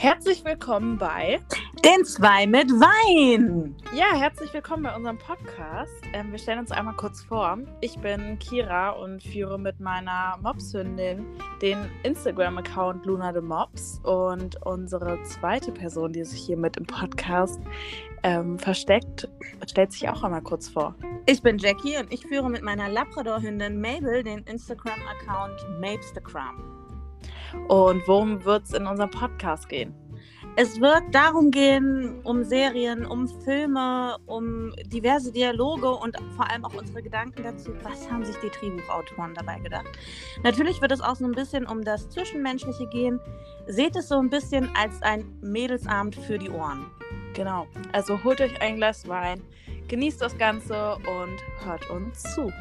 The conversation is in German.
Herzlich willkommen bei Den zwei mit Wein. Ja, herzlich willkommen bei unserem Podcast. Ähm, wir stellen uns einmal kurz vor. Ich bin Kira und führe mit meiner Mopshündin den Instagram-Account Luna the Mops. Und unsere zweite Person, die sich hier mit im Podcast ähm, versteckt, stellt sich auch einmal kurz vor. Ich bin Jackie und ich führe mit meiner Labrador-Hündin Mabel den Instagram-Account Mapstagram. Und worum wird es in unserem Podcast gehen? Es wird darum gehen, um Serien, um Filme, um diverse Dialoge und vor allem auch unsere Gedanken dazu, was haben sich die Drehbuchautoren dabei gedacht. Natürlich wird es auch so ein bisschen um das Zwischenmenschliche gehen. Seht es so ein bisschen als ein Mädelsabend für die Ohren. Genau. Also holt euch ein Glas Wein, genießt das Ganze und hört uns zu.